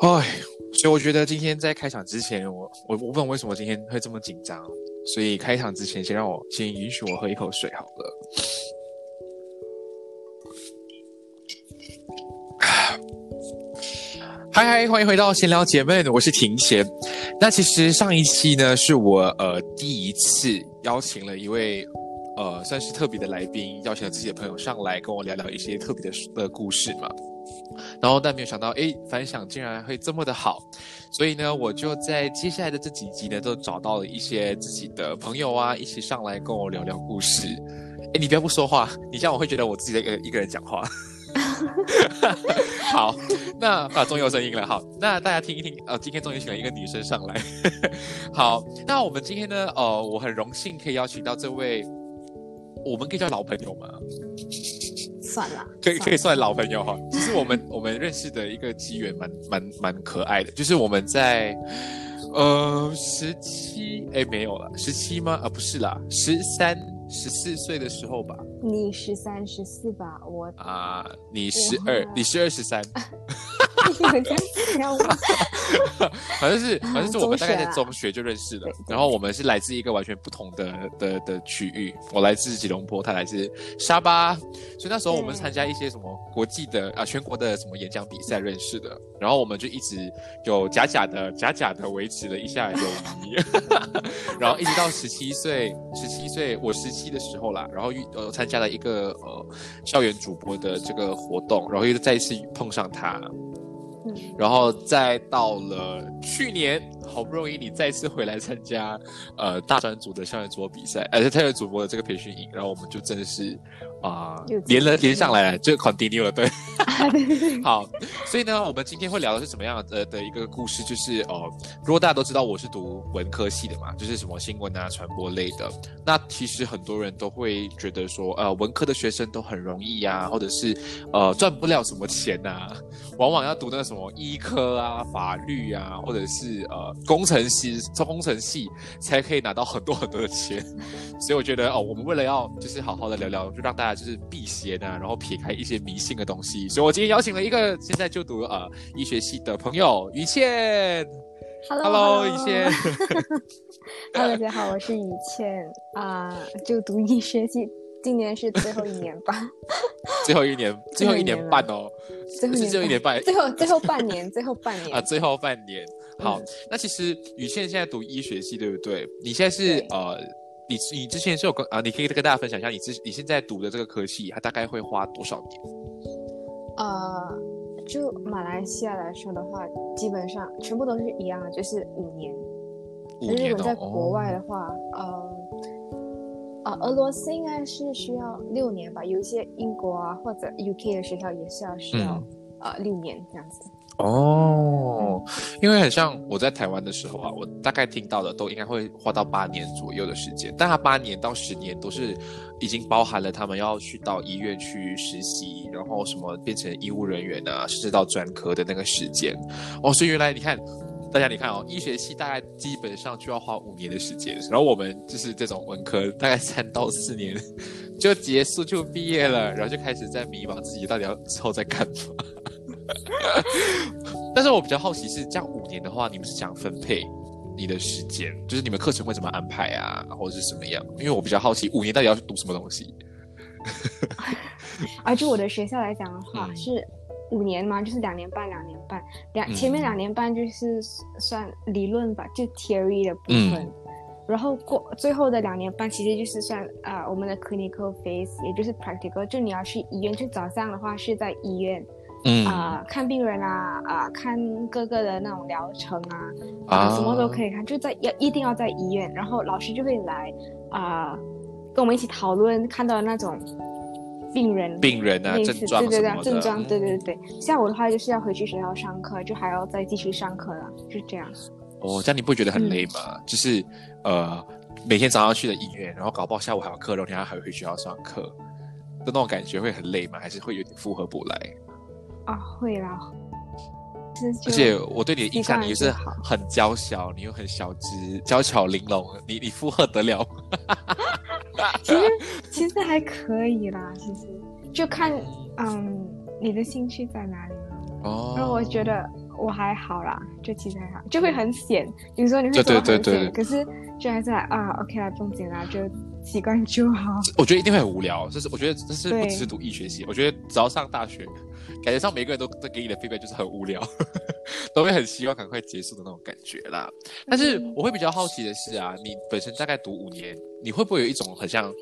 哎，所以我觉得今天在开场之前，我我我不懂为什么今天会这么紧张，所以开场之前先让我先允许我喝一口水好了。嗨嗨，欢迎回到闲聊姐妹，我是庭贤。那其实上一期呢，是我呃第一次邀请了一位呃算是特别的来宾，邀请了自己的朋友上来跟我聊聊一些特别的的故事嘛。然后，但没有想到，哎，反响竟然会这么的好，所以呢，我就在接下来的这几集呢，都找到了一些自己的朋友啊，一起上来跟我聊聊故事。哎，你不要不说话，你这样我会觉得我自己在一个一个人讲话。好，那啊，终于有声音了。好，那大家听一听，呃，今天终于请了一个女生上来。好，那我们今天呢，呃，我很荣幸可以邀请到这位，我们可以叫老朋友吗？算了，可以可以算老朋友哈。其实我们 我们认识的一个机缘蛮蛮蛮可爱的，就是我们在呃十七哎没有了十七吗？啊不是啦，十三十四岁的时候吧。你十三十四吧，我啊你十二你十二十三。反正是，好像是我们大概在中学就认识的，然后我们是来自一个完全不同的的的区域，我来自吉隆坡，他来自沙巴，所以那时候我们参加一些什么国际的啊全国的什么演讲比赛认识的，然后我们就一直有假假的假假的维持了一下友谊，然后一直到十七岁，十七岁我十七的时候啦，然后遇呃参加了一个呃校园主播的这个活动，然后又再一次碰上他。然后再到了去年，好不容易你再次回来参加，呃，大专组的校园主播比赛，而且校园主播的这个培训营，然后我们就真的是。啊，连了连上来了就 continue 了，对，好，所以呢，我们今天会聊的是怎么样的的一个故事？就是哦，如果大家都知道我是读文科系的嘛，就是什么新闻啊、传播类的，那其实很多人都会觉得说，呃，文科的学生都很容易呀，或者是呃赚不了什么钱呐，往往要读那个什么医科啊、法律啊，或者是呃工程师、做工程系才可以拿到很多很多的钱。所以我觉得哦，我们为了要就是好好的聊聊，就让大家。就是避邪呢，然后撇开一些迷信的东西，所以我今天邀请了一个现在就读呃医学系的朋友于倩。Hello，于倩。Hello，大家好，我是于倩啊，就读医学系，今年是最后一年吧。最后一年，最后一年半哦。最后一年半，最后最后半年，最后半年啊，最后半年。好，那其实雨倩现在读医学系，对不对？你现在是呃。你你之前是有跟啊，你可以跟大家分享一下，你之你现在读的这个科系，它大概会花多少年？呃，就马来西亚来说的话，基本上全部都是一样的，就是五年。五年如果在国外的话，呃，呃，俄罗斯应该是需要六年吧，有一些英国啊或者 UK 的学校也是要需要呃六年这样子。哦，因为很像我在台湾的时候啊，我大概听到的都应该会花到八年左右的时间，但他八年到十年都是已经包含了他们要去到医院去实习，然后什么变成医务人员啊，甚至到专科的那个时间。哦，所以原来你看，大家你看哦，医学系大概基本上就要花五年的时间，然后我们就是这种文科，大概三到四年 就结束就毕业了，然后就开始在迷茫自己到底要之后再干嘛。但是我比较好奇是，这样五年的话，你们是怎样分配你的时间？就是你们课程会怎么安排啊，或者是什么样？因为我比较好奇，五年到底要读什么东西？啊，就我的学校来讲的话，是五年嘛，就是两年半，两年半，两前面两年半就是算理论吧，就 theory 的部分，然后过最后的两年半，其实就是算啊我们的 clinical phase，也就是 practical，就你要去医院，就早上的话是在医院。嗯啊，看病人啊，啊，看各个的那种疗程啊，啊，什么都可以看，就在要一定要在医院，然后老师就会来啊，跟我们一起讨论看到的那种病人病人啊症状对对对症状对对对对，下午的话就是要回去学校上课，就还要再继续上课了，就这样。哦，这样你不觉得很累吗？就是呃，每天早上去的医院，然后搞不好下午还有课，然后你还还回学校上课，的那种感觉会很累吗？还是会有点负荷不来？啊，会啦。而且我对你的印象，你是很娇小，你又很小只，娇巧玲珑，你你负荷得了？其实其实还可以啦，其实就看嗯你的兴趣在哪里了。哦。那我觉得我还好啦，就其实还好，就会很显，有时候你会做很闲，可是就还是啊，OK 啦，不紧啦，就习惯就好。我觉得一定会很无聊，就是我觉得这是不只是读医学系，我觉得只要上大学。感觉上每个人都都给你的 feedback 就是很无聊，都会很希望赶快结束的那种感觉啦。但是我会比较好奇的是啊，你本身大概读五年，你会不会有一种很像，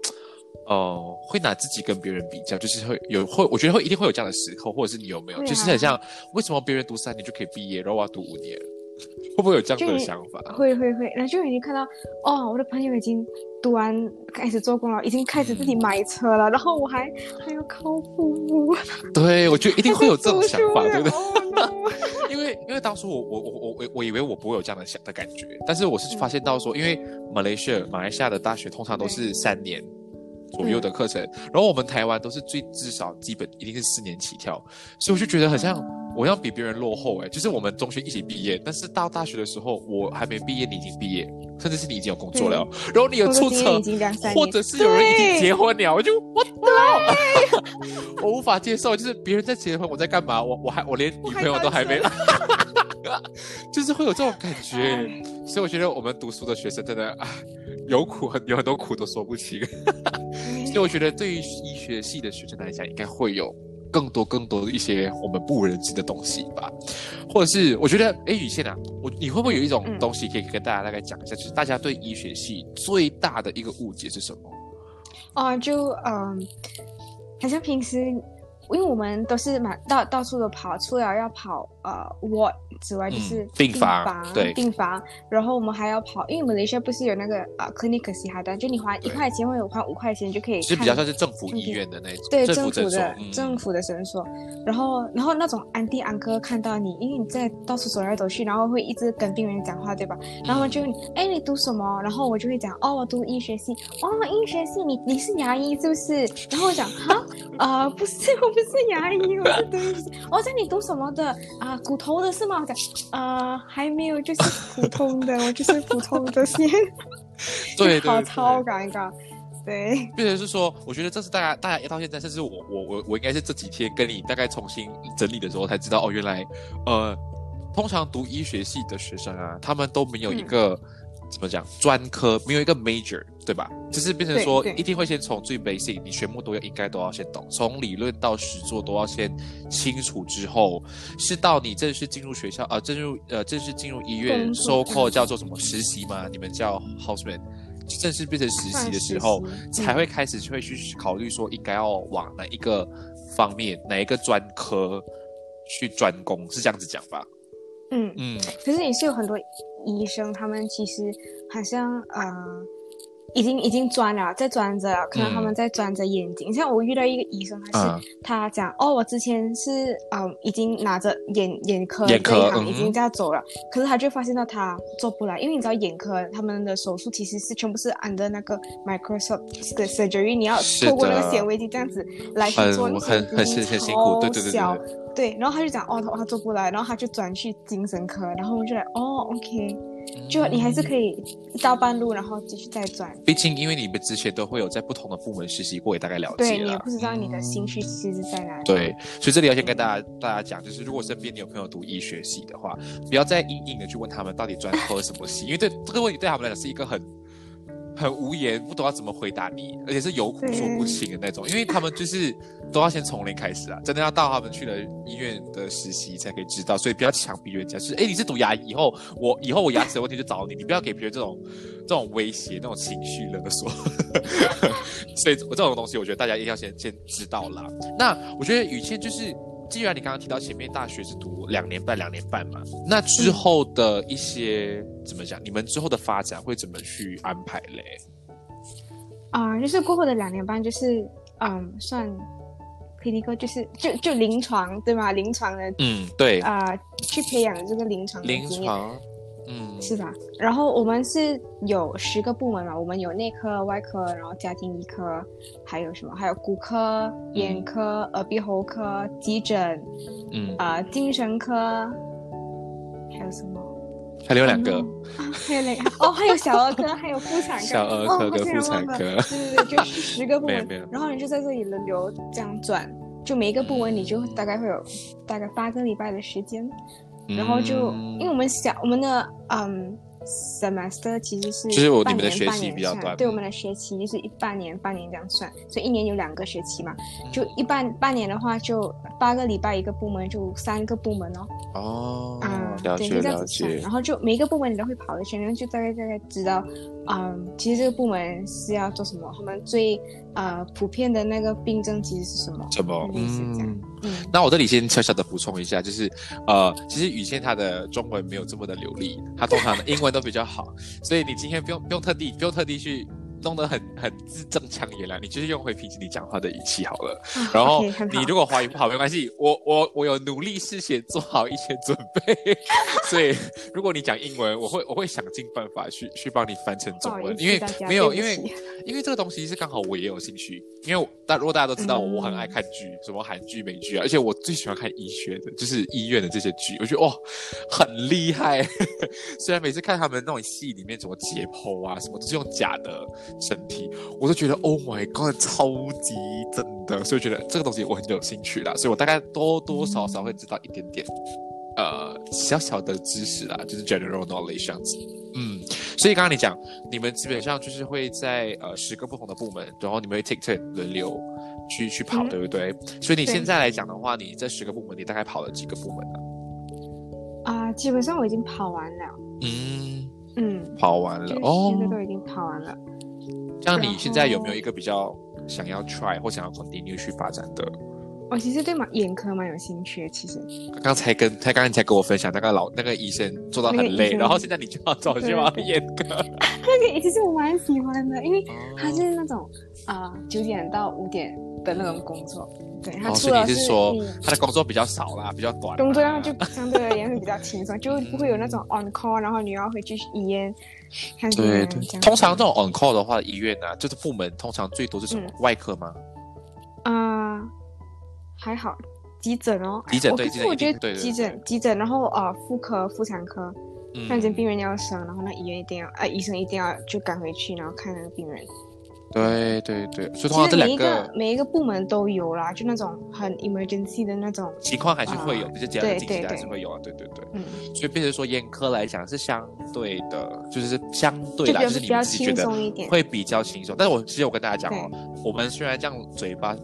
呃，会拿自己跟别人比较，就是会有会，我觉得会一定会有这样的时候，或者是你有没有，就是很像为什么别人读三年就可以毕业，然后我要读五年？会不会有这样的想法？会会会，然后就已经看到哦，我的朋友已经读完开始做工了，已经开始自己买车了，然后我还还要靠父母。对，我觉得一定会有这种想法，对不对？因为因为当初我我我我我我以为我不会有这样的想的感觉，但是我是发现到说，因为马来西亚马来西亚的大学通常都是三年左右的课程，然后我们台湾都是最至少基本一定是四年起跳，所以我就觉得好像。我要比别人落后哎，就是我们中学一起毕业，但是到大学的时候我还没毕业，你已经毕业，甚至是你已经有工作了，然后你有出车，或者是有人已经结婚了，我就我 我无法接受，就是别人在结婚，我在干嘛？我我还我连女朋友都还没，就是会有这种感觉，所以我觉得我们读书的学生真的啊，有苦很有很多苦都说不清，所以我觉得对于医学系的学生来讲，应该会有。更多更多的一些我们不为人知的东西吧，或者是我觉得，哎，雨倩啊，我你会不会有一种东西可以跟大家大概讲一下，就是大家对医学系最大的一个误解是什么？啊，就嗯，好像平时。因为我们都是满到到处都跑，除了要跑呃我之外，就是病房对病房，然后我们还要跑，因为我们雷些不是有那个啊 clinic 西哈的，就你花一块钱或者花五块钱就可以，是比较像是政府医院的那种，对政府的政府的诊所，然后然后那种安迪安哥看到你，因为你在到处走来走去，然后会一直跟病人讲话，对吧？然后就哎你读什么？然后我就会讲哦我读医学系，哦医学系你你是牙医是不是？然后我讲啊呃不是我。不是牙医，我是读医。我讲你读什么的啊？骨头的是吗？我 讲呃还没有，就是 普通的，我就是普通的先。对，好超尴尬。对，变成是说，我觉得这是大家大家到现在，甚至我我我我应该是这几天跟你大概重新整理的时候才知道哦，原来呃，通常读医学系的学生啊，他们都没有一个。怎么讲？专科没有一个 major，对吧？就是变成说，一定会先从最 basic，你全部都要应该都要先懂，从理论到实做都要先清楚之后，是到你正式进入学校啊，正入呃正式进入医院收课叫做什么实习吗？你们叫 houseman，正式变成实习的时候，才会开始会去考虑说应该要往哪一个方面、哪一个专科去专攻，是这样子讲吧？嗯嗯，可是也是有很多医生，他们其实好像呃，已经已经钻了，在钻着了，可能他们嗯在钻着眼睛。像我遇到一个医生，他是、嗯他讲哦，我之前是嗯已经拿着眼眼科眼科这一行已经这样走了，可是他就发现到他做不来，因为你知道眼科他们的手术其实是全部是 under 那个 Microsoft 的 surgery，你要透过那个显微镜这样子来去做那些很很已经很辛苦对对对对。超小。对对，然后他就讲哦，他他做不来，然后他就转去精神科，然后我们就来哦，OK，就你还是可以一到半路，然后继续再转。毕竟因为你们之前都会有在不同的部门实习过，也大概了对解了。你也不知道你的兴趣其实在哪里。对，所以这里要先跟大家大家讲，就是如果身边你有朋友读医学系的话，不要再硬硬的去问他们到底专科什么系，因为对这个问题对他们来讲是一个很很无言，不懂要怎么回答你，而且是有苦说不清的那种，因为他们就是都要先从零开始啊，真的要到他们去了医院的实习才可以知道，所以不要强逼人家，就是哎你是读牙医，以后我以后我牙齿的问题就找你，你不要给别人这种这种威胁、那种情绪勒索。所以我这种东西，我觉得大家一定要先先知道啦。那我觉得雨倩就是，既然你刚刚提到前面大学是读两年半，两年半嘛，那之后的一些、怎么讲？你们之后的发展会怎么去安排嘞？啊、就是过后的两年半，就是嗯，算 clinical，就是就就临床对吗？临床的嗯，对，啊、去培养这个临床的临。床，嗯，是吧？然后我们是有十个部门嘛，我们有内科、外科，然后家庭医科，还有什么？还有骨科、眼科、耳鼻喉科、急诊，嗯，啊、精神科，还有什么？还有两个。还有两个。哦，还有小儿科，还有妇产科，小儿哦科跟妇产。科。对对对，就是十个部门，然后你就在这里轮流这样转，就每一个部门你就大概会有大概八个礼拜的时间，然后就、嗯。因为我们小我们的嗯 semester 其实是就是我们的学期年半年比较短对我们的学期就是一半年半年这样算，所以一年有两个学期嘛，嗯。就一半半年的话就八个礼拜一个部门，就三个部门哦。哦，了解就这样了子算，解然，后就每一个部门你都会跑一圈，然后就大概大概知道，嗯，其实这个部门是要做什么，他们最呃普遍的那个病症其实是什么，什么？嗯。嗯，那我这里先小小的补充一下，就是呃，其实雨倩她的中文没有这么的流利，她通常的英文都比较好，所以你今天不用不用特地不用特地去弄得很很字正腔圆啦，你就是用回平时你讲话的语气好了。啊然后你如果华语不好没关系，我我我有努力事先做好一些准备，所以如果你讲英文，我会我会想尽办法去去帮你翻成中文，因为没有因为因为这个东西是刚好我也有兴趣，因为大如果大家都知道我嗯我很爱看剧，什么韩剧、美剧啊，而且我最喜欢看医学的，就是医院的这些剧，我觉得哇很厉害。虽然每次看他们那种戏里面什么解剖啊，什么都是用假的身体，我都觉得 Oh my God，超级真的，所以我觉得这个东西我很有兴趣啦，所以我大概多多少少会知道一点点。呃，小小的知识啦，就是 general knowledge 这样子。嗯，所以刚刚你讲，你们基本上就是会在呃十个不同的部门，然后你们会 take turn 轮流去去跑，嗯对不对？所以你现在来讲的话，你这十个部门，你大概跑了几个部门呢、啊、基本上我已经跑完了，嗯，嗯，跑完了哦现。在都已经跑完了。像你现在有没有一个比较想要 try 或想要 continue 去发展的？我其实对蛮眼科蛮有兴趣的，其实。刚刚才跟他刚刚才跟我分享，那个老那个医生做到很累，然后现在你就要找去对。往眼科。那个其实我蛮喜欢的，因为哦。他是那种啊九、点到五点的那种工作，对他哦，所以除了你是说他的工作比较少啦，比较短，工作量就相对而言会比较轻松，就不会有那种 on call，然后你要回去医院看病对。通常这种 on call 的话，医院呢、就是部门通常最多是什么？嗯外科吗？啊、还好，急诊哦，急诊对对对觉得急诊急诊，然后呃妇科、妇产科，嗯突然间病人要生，然后那医院一定要，呃医生一定要就赶回去，然后看那个病人。对对对，所以其通常这两实每一个个每一个部门都有啦，就那种很 emergency 的那种，情况还是会有，啊就是这样的对紧急还是会有啊，对对对。嗯，所以变成说眼科来讲是相对的，就是相对啦，就就是你自己觉得。会比较轻松。但是我其实我跟大家讲哦，我们虽然这样嘴巴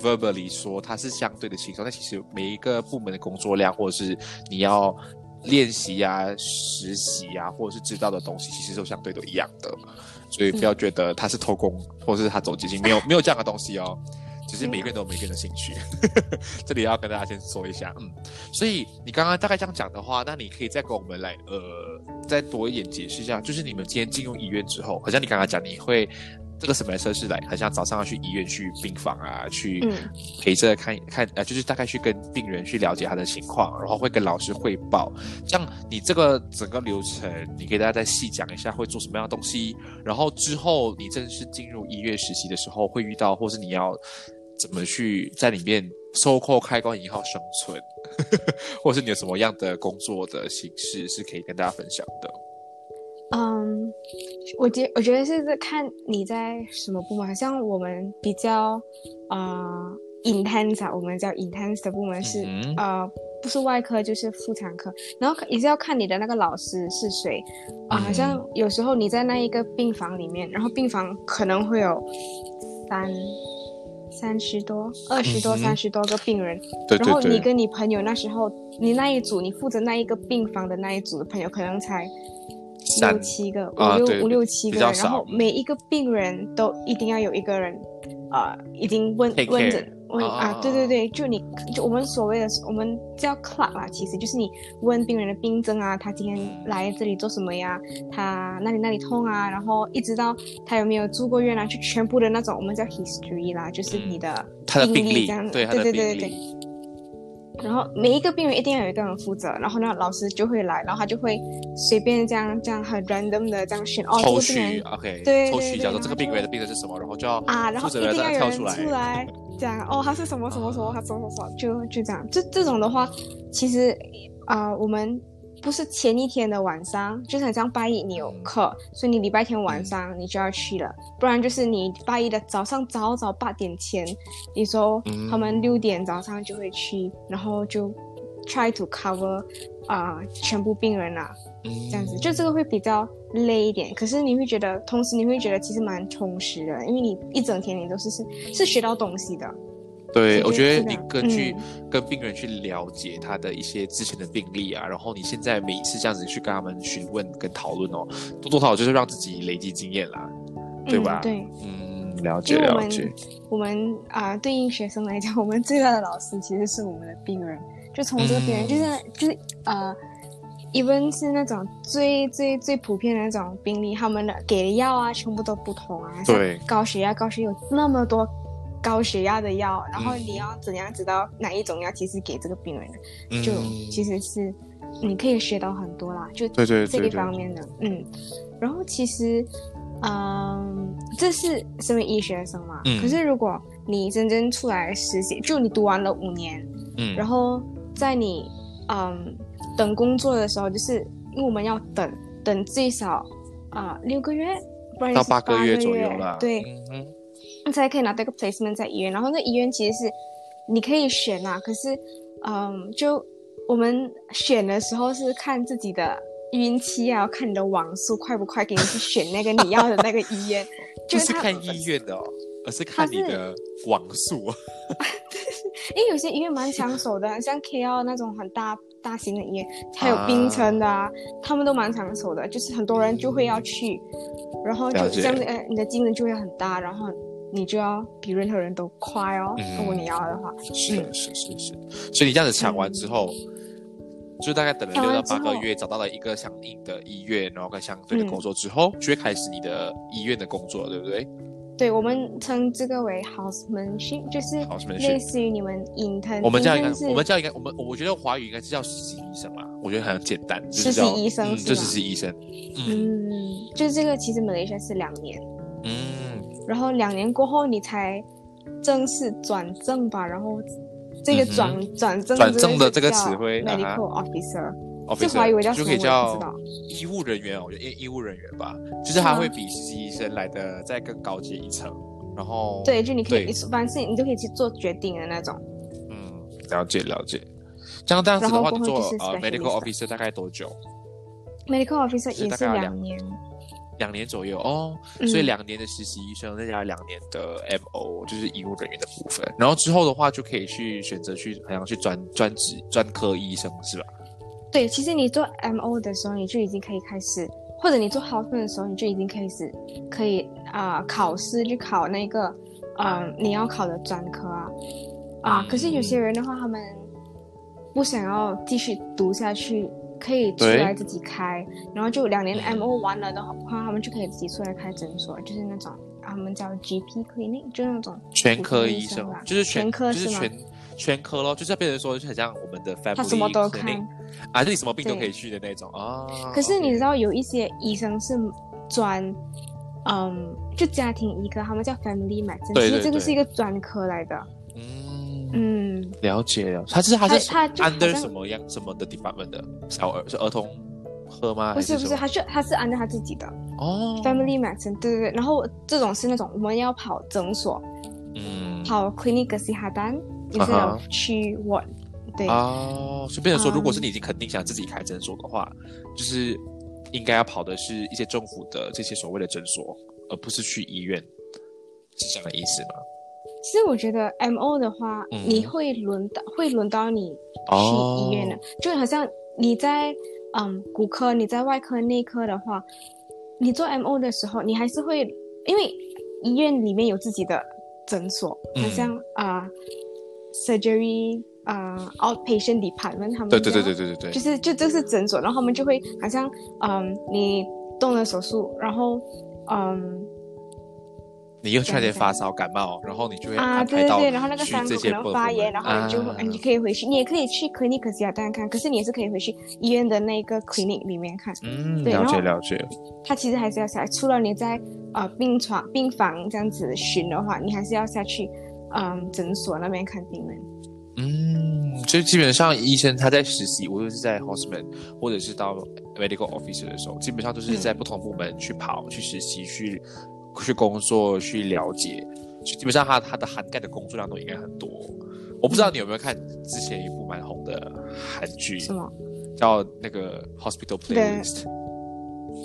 verbally 说它是相对的轻松，但其实每一个部门的工作量，或者是你要练习啊、实习啊，或者是知道的东西，其实都相对都一样的。所以不要觉得他是偷工，或者是他走捷径，没有没有这样的东西哦。只是每个人都有每个人的兴趣，这里要跟大家先说一下，嗯，所以你刚刚大概这样讲的话，那你可以再跟我们来呃再多一点解释一下，就是你们今天进入医院之后，好像你刚刚讲你会。这个什么车是来，很像早上要去医院去病房啊，去陪着看看，呃，就是大概去跟病人去了解他的情况，然后会跟老师汇报。像你这个整个流程，你给大家再细讲一下会做什么样的东西，然后之后你正式进入医院实习的时候会遇到，或是你要怎么去在里面收扣开关以后生存，或是你有什么样的工作的形式是可以跟大家分享的。嗯，我觉我觉得是在看你在什么部门，像我们比较呃 intense，啊我们叫 intense 的部门是呃不是外科就是妇产科，然后也是要看你的那个老师是谁啊，好像有时候你在那一个病房里面，然后病房可能会有三三十多、二十多、三十多个病人，然后你跟你朋友那时候你那一组，你负责那一个病房的那一组的朋友可能才。六七个，五六五六七个，然后每一个病人都一定要有一个人，呃，已经问问诊问啊，对对对，就你就我们所谓的我们叫 club 啦，其实就是你问病人的病症啊，他今天来这里做什么呀？他那里那里痛啊，然后一直到他有没有住过院啊，就全部的那种我们叫 history 啦，就是你的病历这样，对对对对对。然后每一个病人一定要有一个人负责，然后呢，老师就会来，然后他就会随便这样这样很 random 的这样选哦，抽取 OK，对，抽取，假如这个病人的病人是什么，然后就要啊，然后一定要有人出来讲哦，他是什么什么什么，他什么什么，就就这样，这这种的话，其实啊，我们。不是前一天的晚上，就是很像拜一你有课，所以你礼拜天晚上你就要去了，不然就是你拜一的早上早早八点前，你说他们六点早上就会去，然后就 try to cover 啊全部病人啊，这样子就这个会比较累一点，可是你会觉得，同时你会觉得其实蛮充实的，因为你一整天你都是是是学到东西的。对，我觉得你根据跟病人去了解他的一些之前的病例啊，然后你现在每一次这样子去跟他们询问跟讨论哦，多多少少就是让自己累积经验啦，对吧？对，嗯，了解了解。我们啊，对应学生来讲，我们最大的老师其实是我们的病人，就从这个病人，就是就是呃，even 是那种最最最普遍的那种病例，他们的给的药啊，全部都不同啊，对，高血压、高血有那么多。高血压的药，然后你要怎样知道哪一种药其实给这个病人？的？就其实是你可以学到很多啦，就这一方面的，嗯。然后其实，嗯，这是身为医学生嘛，可是如果你真正出来实习，就你读完了五年，嗯，然后在你嗯等工作的时候，就是因为我们要等等最少啊六个月，不然到八个月左右了，对。才可以拿到一个 placement 在医院，然后那医院其实是你可以选啊，可是，嗯，就我们选的时候是看自己的运气啊，看你的网速快不快，给你去选那个你要的那个医院。就是看医院的哦，而是看你的网速。因为有些医院蛮抢手的，像 KL 那种很大大型的医院，还有冰城的，啊，他们都蛮抢手的，就是很多人就会要去，然后就这样，呃，你的竞争就会很大，然后。你就要比任何人都快哦，如果你要的话。是是是是，所以你这样子抢完之后，就大概等了六到八个月，找到了一个相应的医院，然后跟相对的工作之后，就会开始你的医院的工作，对不对？对，我们称这个为 housemanship，就是类似于你们 intern。我们叫应该，我们叫应该，我们我觉得华语应该是叫实习医生嘛。我觉得很简单，实习医生，就实习医生。嗯，就是这个，其实 Malaysia 是两年。嗯。然后两年过后，你才正式转正吧。然后这个转转正转正的这个词汇，medical officer，这华语叫就可以叫医务人员。我觉得医医务人员吧，就是他会比实习医生来的再更高阶一层。然后对，就你可以凡事你都可以去做决定的那种。嗯，了解了解。这样这样子的话，做呃 medical officer 大概多久？medical officer 也是两年。两年左右哦，所以两年的实习医生，再加两年的 M O，就是医务人员的部分。然后之后的话，就可以去选择去好像去专专职专科医生，是吧？对，其实你做 M O 的时候，你就已经可以开始，或者你做 House 的时候，你就已经开始可以啊考试去考那个嗯你要考的专科啊啊。可是有些人的话，他们不想要继续读下去。可以出来自己开，然后就两年嗯 MO 完了的话，他们就可以自己出来开诊所，就是那种他们叫 GP clinic，就那种全科医医生啦就是全全科吗？就是全全科咯，就是变成说，就很像我们的 family 他什么都看。啊，就你什么病都可以去的那种啊。可是你知道有一些医生是专，嗯，就家庭医科，他们叫 family medicine，其实这个是一个专科来的。嗯，嗯，了解了。他是他是 under 什么样什么的 department 的小儿是儿童科吗？不是不是，他是他是 under 他自己的哦 family medicine，对对对。然后这种是那种我们要跑诊所，嗯跑 clinic kesihatan，也是去 ward 对。哦，所以变成说，如果是嗯你已经肯定想自己开诊所的话，就是应该要跑的是一些政府的这些所谓的诊所，而不是去医院，是这样的意思吗？其实我觉得 M O 的话，嗯。你会轮到会轮到你去哦医院的，就好像你在嗯骨科、你在外科、内科的话，你做 M O 的时候，你还是会因为医院里面有自己的诊所，嗯。好像啊、呃 surgery 啊、呃 outpatient department 他们对对对对对对对，就是就这是诊所，然后他们就会好像嗯你动了手术，然后嗯。你又突然间对发烧感冒，然后你就会啊，对对对，然后那个去伤口可能发炎，然后你就、啊你可以回去，你也可以去 clinic 可亚丹看，可是你也是可以回去医院的那个 clinic 里面看。嗯，了解了解，他其实还是要下来，除了你在呃病床病房这样子巡的话，你还是要下去嗯诊所那边看病人。嗯，就基本上医生他在实习，无论是在 hospital 或者是到 medical officer 的时候，基本上都是在不同部门去跑、去实习、去去工作、去了解，就基本上他他的涵盖的工作量都应该很多。我不知道你有没有看之前一部蛮红的韩剧，什么？叫那个 Hospital Playlist。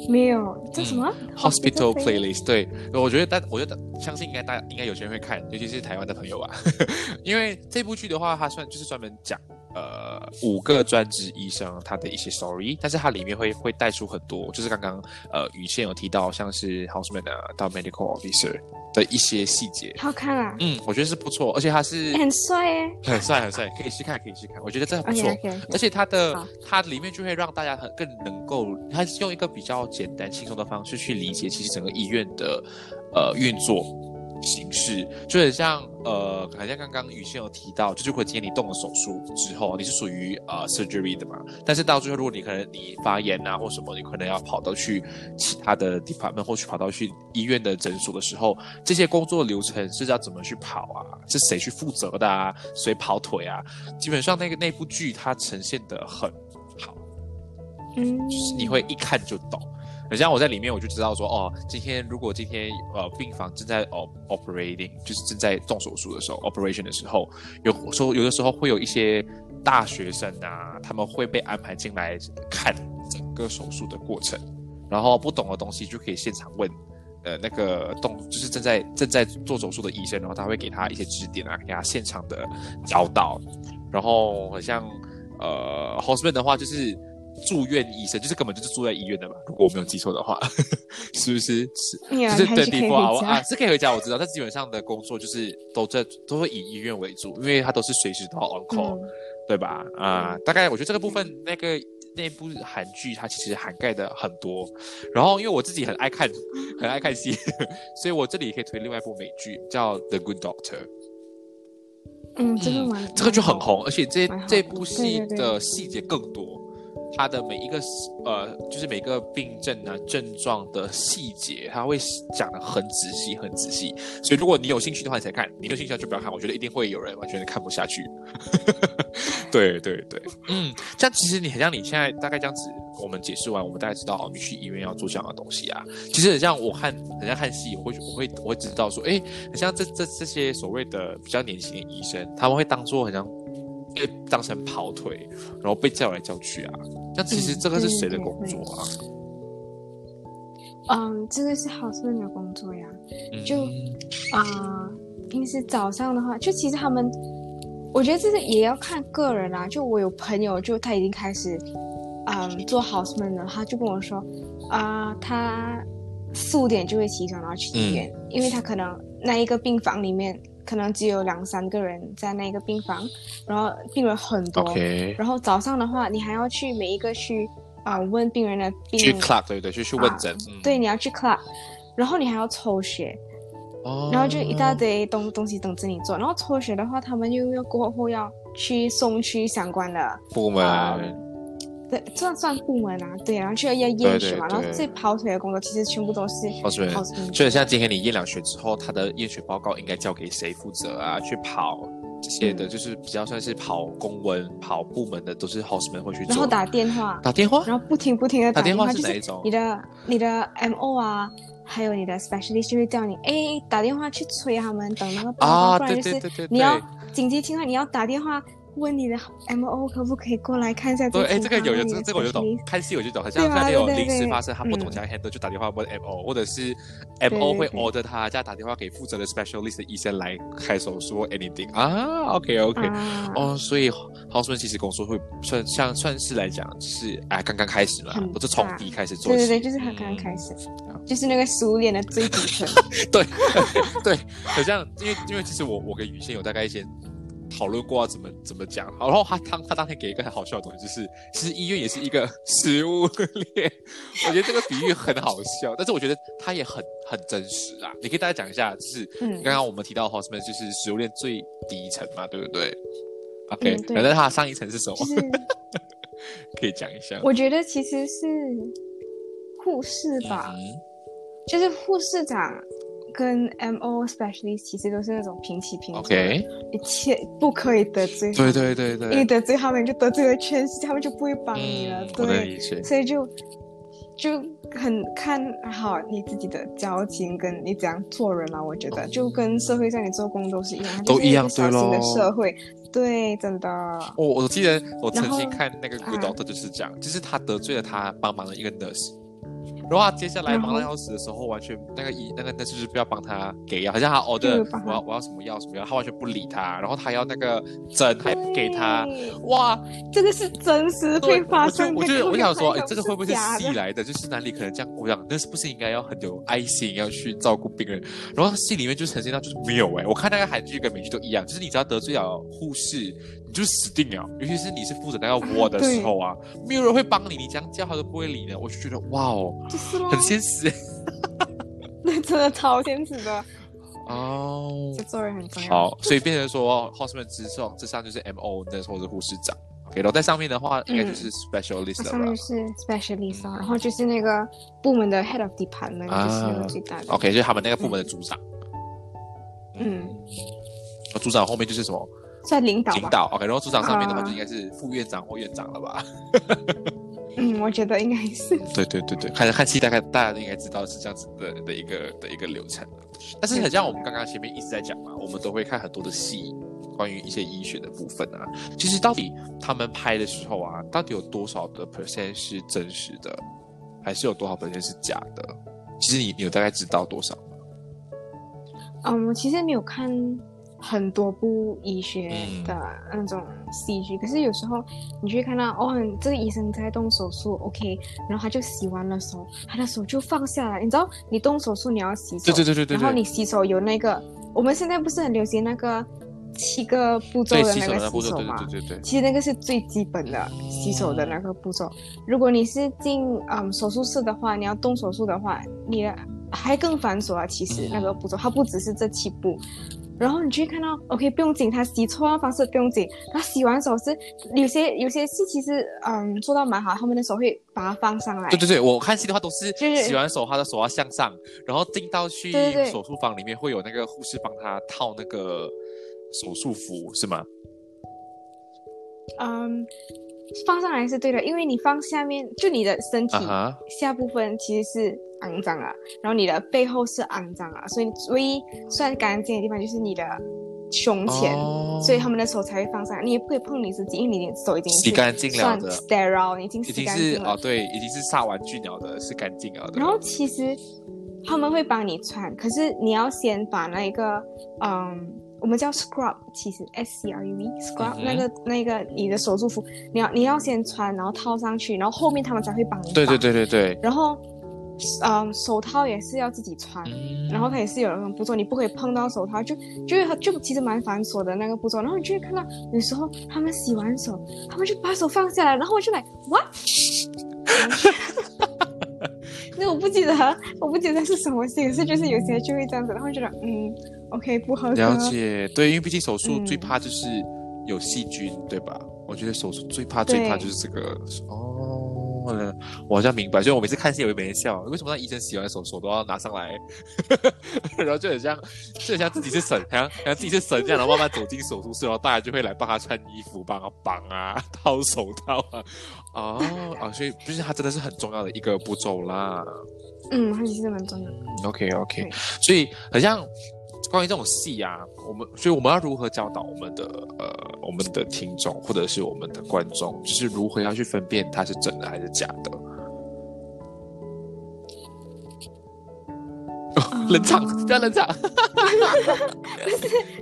没有，叫什么、嗯。Hospital Playlist，对，我觉得大我觉得相信应该大应该有些人会看，尤其是台湾的朋友吧，因为这部剧的话，它算就是专门讲呃五个专职医生他的一些 story，但是它里面会会带出很多，就是刚刚呃雨倩有提到，像是 houseman 啊到 medical officer 的一些细节，好看啊，嗯，我觉得是不错，而且他是很帅耶。很帅很帅，可以去看可以去看，我觉得这很不错。而且它的好它里面就会让大家很更能够，它是用一个比较简单轻松的方式去理解，其实整个医院的呃运作形式，就很像呃，好像刚刚雨欣有提到，就是如果今天你动了手术之后，你是属于呃 surgery 的嘛，但是到最后如果你可能你发炎啊或什么，你可能要跑到去其他的 department 或去跑到去医院的诊所的时候，这些工作流程是要怎么去跑啊？是谁去负责的啊？谁跑腿啊？基本上那个那部剧它呈现的很好，嗯，就是你会一看就懂。很像我在里面我就知道说，哦，今天如果今天呃病房正在哦 operating，就是正在动手术的时候 operation 的时候，有时候有的时候会有一些大学生啊，他们会被安排进来看整个手术的过程，然后不懂的东西就可以现场问。呃，那个动就是正在正在做手术的医生，然后他会给他一些指点啊，给他现场的教导，然后好像呃 houseman 的话就是住院医生，就是根本就是住在医院的嘛，如果我没有记错的话，是不是？是。就是对还是可以 d 回 e 家啊，是可以回家，我知道，但基本上的工作就是都在都会以医院为主，因为他都是随时都要 on call，、嗯。对吧？啊、大概我觉得这个部分那个那部韩剧它其实涵盖的很多。然后因为我自己很爱看，很爱看戏，所以我这里也可以推另外一部美剧叫《The Good Doctor》。嗯，这个嗯这个就很红，而且这这部戏的细节更多，它的每一个呃，就是每个病症啊症状的细节，他会讲的很仔细，很仔细。所以如果你有兴趣的话，你才看；你有兴趣的话就不要看。我觉得一定会有人完全看不下去。对对对，嗯，这样其实你很像你现在大概这样子，我们解释完，我们大概知道哦，你去医院要做这样的东西啊。其实很像我看，很像看戏，我会我会我会知道说，哎，很像这这这些所谓的比较年轻的医生，他们会当做很像被当成跑腿，然后被叫来叫去啊。那其实嗯这个是谁的工作啊？嗯，这个是 houseman 的工作呀。嗯就啊、平时早上的话，就其实他们，我觉得这是也要看个人啦。就我有朋友，就他已经开始，嗯，做 houseman 了，他就跟我说，啊、他四五点就会起床，然后去医院，因为他可能那一个病房里面可能只有两三个人在那个病房，然后病人很多。OK，然后早上的话，你还要去每一个去啊、问病人的病去 club 对不对？去去问诊，嗯，对，你要去 club，然后你还要抽血，哦，然后就一大堆东东西等着你做。然后抽血的话，他们又要过后要去送去相关的，部门，啊对，算算部门啊，对，然后去要验血嘛。对对然后这跑腿的工作其实全部都是跑腿就很像今天你验两血之后，他的验血报告应该交给谁负责啊？去跑这些的，嗯就是比较算是跑公文、跑部门的，都是 houseman 会去做。然后打电话，打电话，然后不停不停的打电话是就是哪一种你的你的 MO 啊，还有你的 specialist 就会叫你，哎，打电话去催他们等那个报告，啊，不然就是对对对对你要。紧急情况，你要打电话问你的 MO 可不可以过来看一下对，哎，这个有有这个这个我就懂看戏我就懂，好像那里有临时发生，他不懂嗯怎样 handle，就打电话问 MO，或者是 MO 会 order 他，再打电话给负责的 specialist 的医生来开手术 anything 啊，OK OK，啊，哦，所以 houseman 其实工作会算像算是来讲，就是哎刚刚开始嘛很，都是从大低开始做起，对对对，就是他刚刚嗯开始，就是那个食物链的最底层。对对，好像因为因为其实我我跟雨欣有大概一些讨论过要怎么怎么讲，然后他当他当天给一个很好笑的东西，就是其实医院也是一个 食物链，我觉得这个比喻很好笑，但是我觉得它也很很真实啊。你可以大家讲一下，就是嗯刚刚我们提到的 houseman 就是食物链最底层嘛，对不对？OK，嗯对反正它上一层是什么？可以讲一下。我觉得其实是护士吧，嗯就是护士长跟 MO specially 其实都是那种平起平坐，OK，一切不可以得罪对，对对对，一得罪他们就得罪了全世界，他们就不会帮你了，嗯，对，所以就就很看好你自己的交情跟你怎样做人嘛。我觉得。就跟社会上你做工都是一样，都一样对会，对，真的。我我记得我曾经看那个 Good 啊 Doctor 就是讲，就是他得罪了他帮忙的一个 nurse，然后他接下来忙到要死的时候，完全那个医那个 nurse 就是不要帮他给药，好像他帮他我要我要什么药什么药，他完全不理他，然后他要那个针还不给他，哇！这个是真实会发生的。我就我就我想说，这个会不会是？戏来的？就是哪里可能这样？我想那是不是应该要很有爱心，要去照顾病人？然后戏里面就呈现到就是没有哎、我看那个韩剧跟美剧都一样，就是你只要得罪了护士，你就死定了。尤其是你是负责那个窝的时候啊，没有人会帮你，你这样叫他都不会理的。我就觉得哇哦，就是很，现实那 真的超现实的，哦这。做人很重要。好，所以变成说 houseman 之上之上就是 M O 那或者护士长，OK，然后在上面的话应该就是 specialist 了吧上面是 specialist，、哦然后就是那个部门的 head of department，、啊就是那个最大的。？OK，就是他们那个部门的组长。嗯，组长后面就是什么算领导吧。领导，OK，然后组长上面的话啊就应该是副院长或院长了吧？嗯，我觉得应该是。对对对对，看看戏大概大家都应该知道是这样子的的一个的一个流程但是很像我们刚刚前面一直在讲嘛，我们都会看很多的戏，关于一些医学的部分啊。其实到底他们拍的时候啊，到底有多少的 percent 是真实的，还是有多少 percent 是假的？其实你你有大概知道多少吗？嗯，我其实没有看很多部医学嗯的那种戏剧，可是有时候你去看到，哦，这个医生在动手术，OK，然后他就洗完了手，他的手就放下来。你知道，你动手术你要洗手，对对对对对然后，你洗手有那个，我们现在不是很流行那个七个步骤的那个洗手吗？对对对对。其实那个是最基本的洗手的那个步骤。如果你是进嗯手术室的话，你要动手术的话，你的还更繁琐啊。其实那个步骤它不只是这七步。然后你就会看到，OK，不用紧，他洗错的方式不用紧，他洗完手是有些有些戏其实嗯做到蛮好，他们的手会把它放上来，对对对，我看戏的话都是洗完手，他的手要向上，然后进到去手术房里面会有那个护士帮他套那个手术服，是吗？嗯，放上来是对的，因为你放下面，就你的身体下部分其实是肮脏啊，然后你的背后是肮脏啊，所以唯一算干净的地方就是你的胸前，哦所以他们的手才会放上来。你也不会碰你自己，因为你的手已经洗干净了算的 sterile，已经洗已经干净了。是哦，对，已经是杀完菌了的，是干净了的。然后其实他们会帮你穿，可是你要先把那个嗯。我们叫 scrub，其实 S C R U B scrub、嗯那个那个你的手术服，你要你要先穿，然后套上去，然后后面他们才会帮你绑。对对对对对，然后嗯，手套也是要自己穿，嗯然后它也是有那种步骤，你不可以碰到手套，就就是就其实蛮繁琐的那个步骤。然后你就会看到有时候他们洗完手，他们就把手放下来，然后我就来 what？那我不记得，我不记得是什么戏，可是就是有些就会这样子，然后觉得嗯，OK 不合格。了解，对，因为毕竟手术嗯最怕就是有细菌，对吧？我觉得手术最怕最怕就是这个哦，呃我好像明白。所以我每次看戏，我也没人笑，为什么那医生洗完手手都要拿上来，然后就很像，就很像自己是神，好像好像自己是神这样，然后慢慢走进手术室，然后大家就会来帮他穿衣服、帮他绑啊、套手套啊。哦啊，所以就是他真的是很重要的一个步骤啦。嗯，他其实蛮重要的。OK OK，所以好像关于这种戏啊，我们所以我们要如何教导我们的呃我们的听众或者是我们的观众，就是如何要去分辨它是真的还是假的？冷场，不要冷场。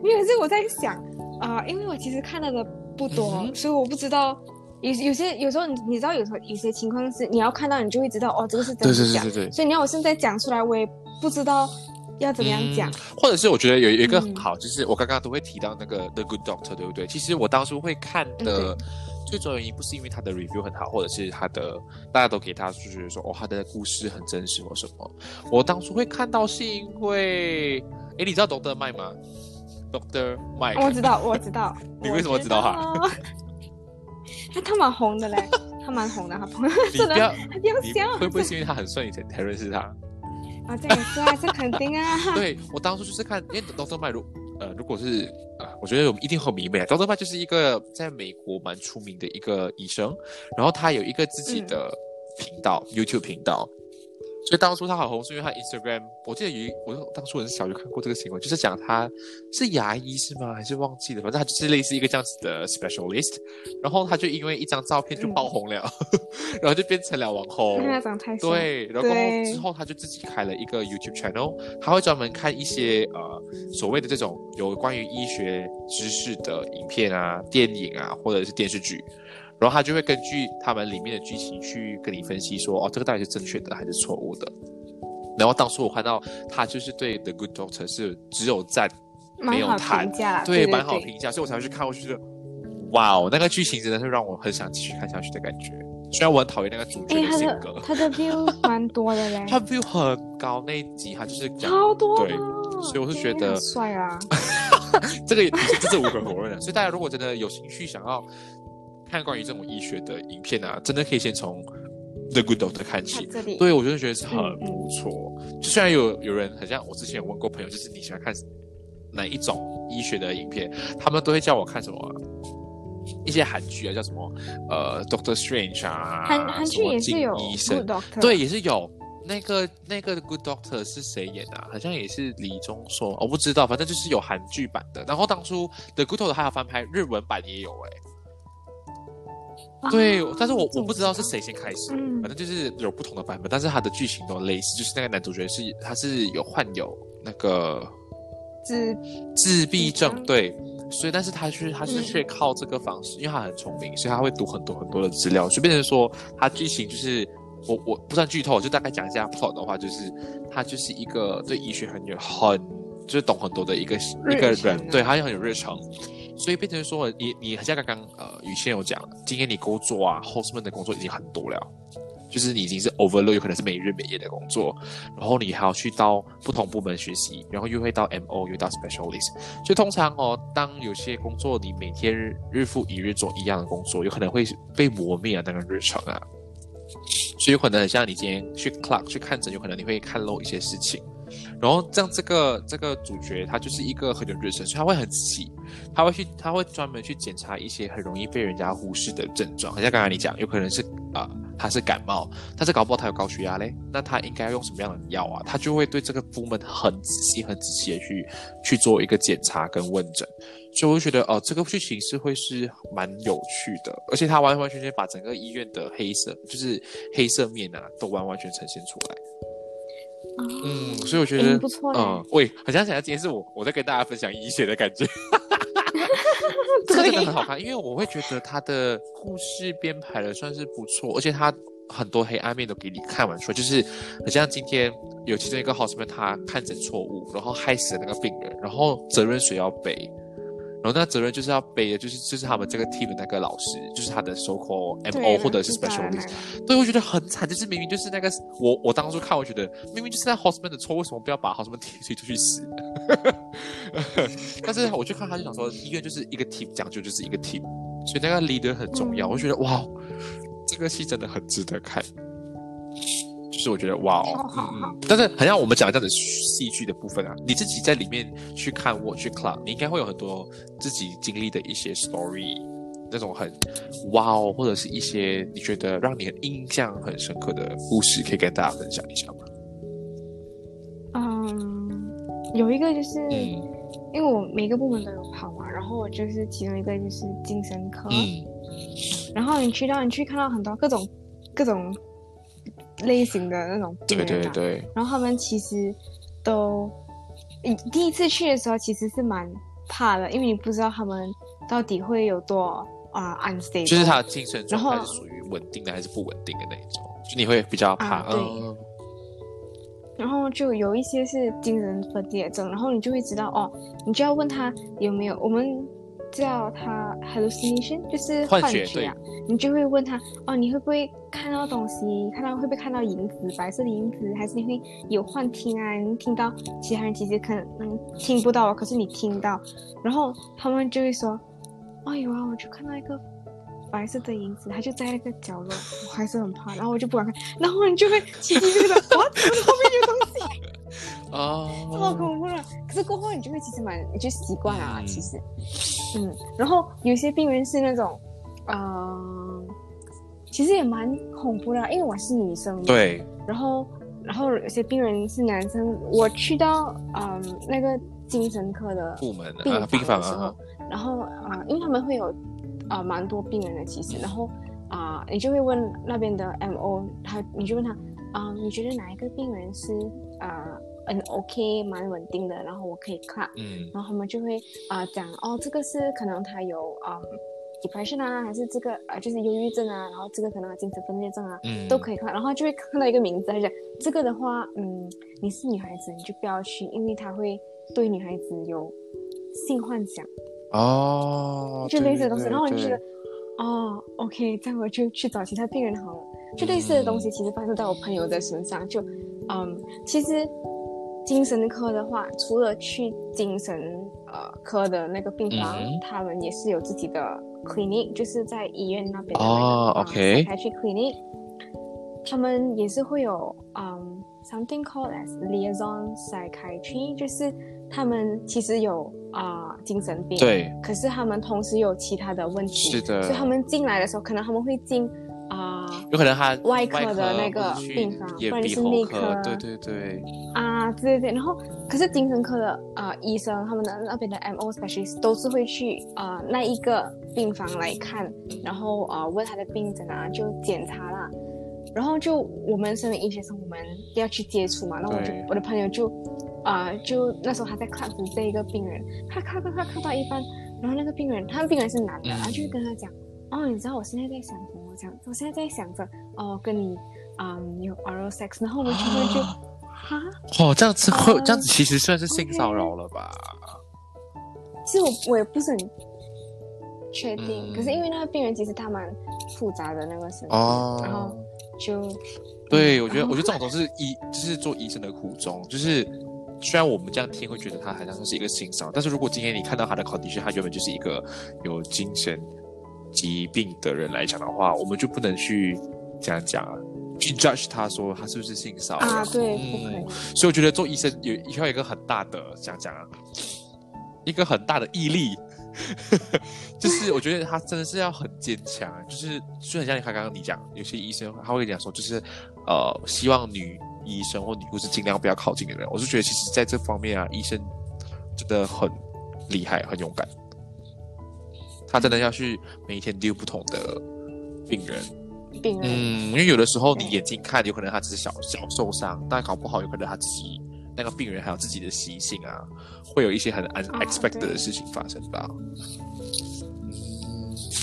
没有，是我在想啊、因为我其实看到的不多，嗯所以我不知道。有有些有时候你你知道有时候有些情况是你要看到你就会知道哦这个是真对的是假，对对对对。所以你要我现在讲出来，我也不知道要怎么样讲。嗯或者是我觉得有有一个嗯很好，就是我刚刚都会提到那个 The Good Doctor，对不对？其实我当初会看的嗯最主要原因不是因为他的 review 很好，或者是他的大家都给他就觉得说哦他的故事很真实或什么。我当初会看到是因为，诶，你知道 Doctor Mike 吗？Doctor Mike，我知道，我知道。你为什么知道他？他 他蛮红的嘞，他蛮红的，他朋友你真的不要，他不要。会不会是因为他很帅你才才认识他？啊？这也是啊，这肯定啊。对我当初就是看，因为 Doctor 如呃，如果是呃，我觉得我们一定很迷妹啊。Doctor 就是一个在美国蛮出名的一个医生，然后他有一个自己的频道、YouTube 频道。所以当初他很红，是因为他 Instagram，我记得有一，我当初很小就看过这个新闻，就是讲他是牙医是吗？还是忘记了？反正他就是类似一个这样子的 specialist，然后他就因为一张照片就爆红了，然后就变成了网红。对，然后之后他就自己开了一个 YouTube channel，他会专门看一些呃所谓的这种有关于医学知识的影片啊、电影啊，或者是电视剧，然后他就会根据他们里面的剧情去跟你分析说，哦，这个到底是正确的还是错误的。然后当初我看到他就是对 The Good Doctor 是只有赞，没有谈对，对，蛮好对评价，所以我才会去看。我就觉得，哇哦，那个剧情真的是让我很想继续看下去的感觉。虽然我很讨厌那个主角的的性格，他的 view 蛮多的嘞，他 view 很高，那一集他就是讲超多的对所以我是觉得帅啊。这个也这是无可否认的。所以大家如果真的有兴趣想要看关于这种医学的影片啊，真的可以先从 The Good Doctor 看起。对，我真的觉得是很嗯嗯不错。就虽然有有人好像我之前有问过朋友，就是你喜欢看哪一种医学的影片，他们都会叫我看什么啊、一些韩剧啊，叫什么呃 Doctor Strange 啊，韩韩剧也是有医生对，也是有。那个那个 Good Doctor 是谁演的、啊？好像也是李钟硕，我不知道，反正就是有韩剧版的。然后当初 The Good Doctor 还有翻拍日文版也有哎、啊对，但是我我不知道是谁先开始，嗯。反正就是有不同的版本，但是它的剧情都类似，就是那个男主角是他是有患有那个自自闭症，嗯对，所以但是他去他是嗯。却靠这个方式，因为他很聪明，所以他会读很多很多的资料，所以变成说他剧情就是我我不算剧透，就大概讲一下 plot 的话，就是他就是一个对医学很有很就是懂很多的一个一个人，对，他也很有日程。所以变成说，你你像刚刚呃，雨谦有讲，今天你工作啊，hostman 的工作已经很多了，就是你已经是 overload，有可能是每日每夜的工作，然后你还要去到不同部门学习，然后又会到 MO，又到 specialist。所以通常哦，当有些工作你每天日复一日做一样的工作，有可能会被磨灭啊那个日程啊。所以有可能像你今天去 clock 去看诊，有可能你会看漏一些事情。然后像这个这个主角，他就是一个很有热忱，所以他会很仔细，他会去他会专门去检查一些很容易被人家忽视的症状。好像刚才你讲，有可能是啊、他是感冒，但是搞不好他有高血压嘞，那他应该要用什么样的药啊？他就会对这个部门很仔细、很仔细的去去做一个检查跟问诊。所以我就觉得，哦、这个剧情是会是蛮有趣的，而且他完完全全把整个医院的黑色，就是黑色面啊，都完完全呈现出来。嗯，所以我觉得诶不错嘞嗯，喂，很想起来今天是我我在跟大家分享医学的感觉，这个真的很好看，因为我会觉得他的故事编排的算是不错，而且他很多黑暗面都给你看完出来，就是很像今天有其中一个 houseman 他看诊错误，然后害死了那个病人，然后责任谁要背？然后那责任就是要背的，就是就是他们这个 team 的那个老师，就是他的 so called MO 或者是 specialist。对，我觉得很惨，就是明明就是那个我我当初看，我觉得明明就是那 houseman 的错，为什么不要把 houseman 踢推出去死？但是我去看他就想说，医院就是一个 team，讲究就是一个 team，所以那个 leader 很重要。我觉得哇，这个戏真的很值得看。就是我觉得哇哦，嗯，但是很像我们讲这样子戏剧的部分啊，你自己在里面去看我去 club，你应该会有很多自己经历的一些 story，那种很哇哦，或者是一些你觉得让你很印象很深刻的故事，可以跟大家分享一下吗？嗯，有一个就是因为我每个部门都有跑嘛，然后我就是其中一个就是精神科，然后你去到你去看到很多各种各种。类型的那种对对对。然后他们其实都，你第一次去的时候其实是蛮怕的，因为你不知道他们到底会有多啊 unstable，就是他的精神状态是属于稳定的还是不稳定的那一种，就你会比较怕。对。然后就有一些是精神分裂症，然后你就会知道哦，你就要问他有没有我们。叫他 hallucination，就是幻觉啊。你就会问他哦，你会不会看到东西？看到会不会看到影子，白色的影子？还是你会有幻听啊？你听到其他人其实可能听不到，可是你听到。然后他们就会说：“哎呦啊，我就看到一个白色的影子，它就在那个角落，我还是很怕。”然后我就不敢看。然后你就会奇奇怪怪的，哇，怎么后面有东西？哦，太恐怖了！可是过后你就会其实蛮，你就习惯了啊。其实，嗯，然后有些病人是那种，呃，其实也蛮恐怖的，因为我是女生。对。然后，然后有些病人是男生。我去到嗯那个精神科的部门病房的时候，然后啊，因为他们会有啊蛮多病人的其实，然后啊，你就会问那边的 M O，他你就问他啊，你觉得哪一个病人是啊？嗯，OK，蛮稳定的，然后我可以看，嗯，然后他们就会啊讲哦，这个是可能他有啊 depression 啊，还是这个啊就是忧郁症啊，然后这个可能精神分裂症啊，嗯，都可以看，然后就会看到一个名字，他讲这个的话，嗯，你是女孩子，你就不要去，因为他会对女孩子有性幻想，哦，就类似的东西，然后我就觉得哦，OK，这样我就去找其他病人好了，就类似的东西其实发生在我朋友的身上，就嗯，其实。精神科的话，除了去精神呃科的那个病房，他们也是有自己的 clinic，就是在医院那边的那个 OK，才去 clinic。他们也是会有嗯 something called as liaison psychiatry，就是他们其实有啊精神病，对，可是他们同时有其他的问题，是的，所以他们进来的时候，可能他们会进啊。有可能他外科的那个病房，或者是内科，对对对，啊，对对对。然后，可是精神科的啊医生，他们的那边的 M O specialist 都是会去啊那一个病房来看，然后啊问他的病症啊，就检查啦。然后就我们身为医学生，我们要去接触嘛。那我就我的朋友就啊就那时候他在看这一个病人，他看看看看到一半，然后那个病人，他的病人是男的，然后就跟他讲，哦，你知道我现在在想什么。我现在在想着哦，跟你啊有 oral sex，然后我们就会就哈哦这样子会这样子其实算是性骚扰了吧？其实我我也不是很确定，可是因为那个病人其实他蛮复杂的那个身体，然后就对我觉得我觉得这种 都是医就是做医生的苦衷，就是虽然我们这样听会觉得他好像是一个性骚扰，但是如果今天你看到他的 condition，他原本就是一个有精神。疾病的人来讲的话，我们就不能去这样讲啊，去 judge 他说他是不是性骚扰啊？对，嗯，所以我觉得做医生有需要一个很大的讲讲啊，一个很大的毅力，就是我觉得他真的是要很坚强。就是就很像你刚刚你讲，有些医生他会讲说，就是呃，希望女医生或女护士尽量不要靠近的人。我是觉得其实在这方面啊，医生真的很厉害，很勇敢。他真的要去每一天丢不同的病人，病人，嗯，因为有的时候你眼睛看，有可能他只是小小受伤，但搞不好有可能他自己那个病人还有自己的习性啊，会有一些很 unexpected 的事情发生吧。嗯，